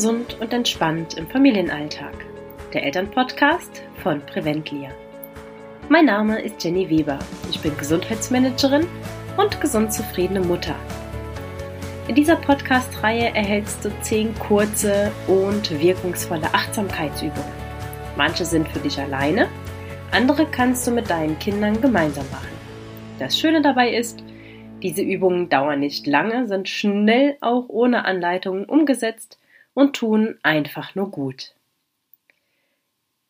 Gesund und entspannt im Familienalltag. Der Elternpodcast von Preventlia. Mein Name ist Jenny Weber. Ich bin Gesundheitsmanagerin und gesund zufriedene Mutter. In dieser Podcast-Reihe erhältst du zehn kurze und wirkungsvolle Achtsamkeitsübungen. Manche sind für dich alleine, andere kannst du mit deinen Kindern gemeinsam machen. Das Schöne dabei ist, diese Übungen dauern nicht lange, sind schnell auch ohne Anleitungen umgesetzt und tun einfach nur gut.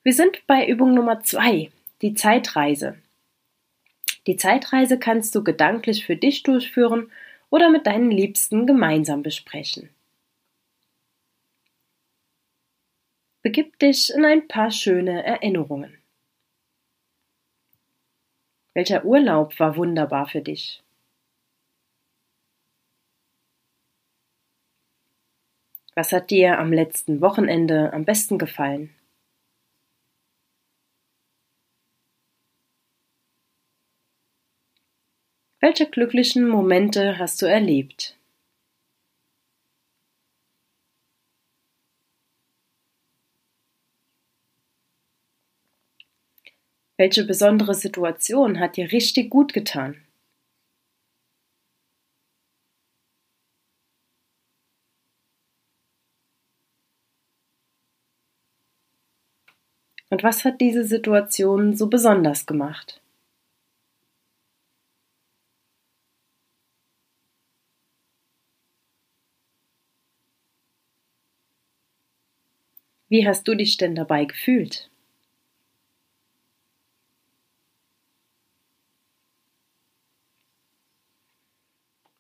Wir sind bei Übung Nummer zwei, die Zeitreise. Die Zeitreise kannst du gedanklich für dich durchführen oder mit deinen Liebsten gemeinsam besprechen. Begib dich in ein paar schöne Erinnerungen. Welcher Urlaub war wunderbar für dich? Was hat dir am letzten Wochenende am besten gefallen? Welche glücklichen Momente hast du erlebt? Welche besondere Situation hat dir richtig gut getan? Und was hat diese Situation so besonders gemacht? Wie hast du dich denn dabei gefühlt?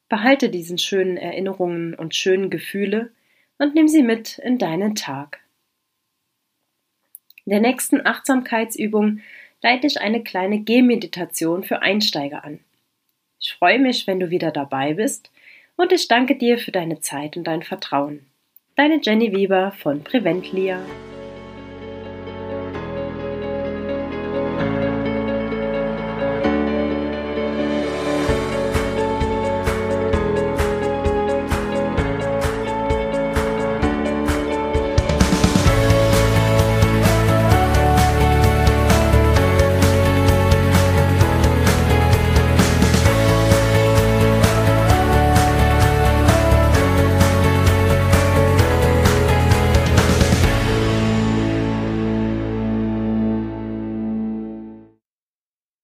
Behalte diesen schönen Erinnerungen und schönen Gefühle und nimm sie mit in deinen Tag. In der nächsten Achtsamkeitsübung leite ich eine kleine Gehmeditation für Einsteiger an. Ich freue mich, wenn du wieder dabei bist und ich danke dir für deine Zeit und dein Vertrauen. Deine Jenny Weber von Preventlia.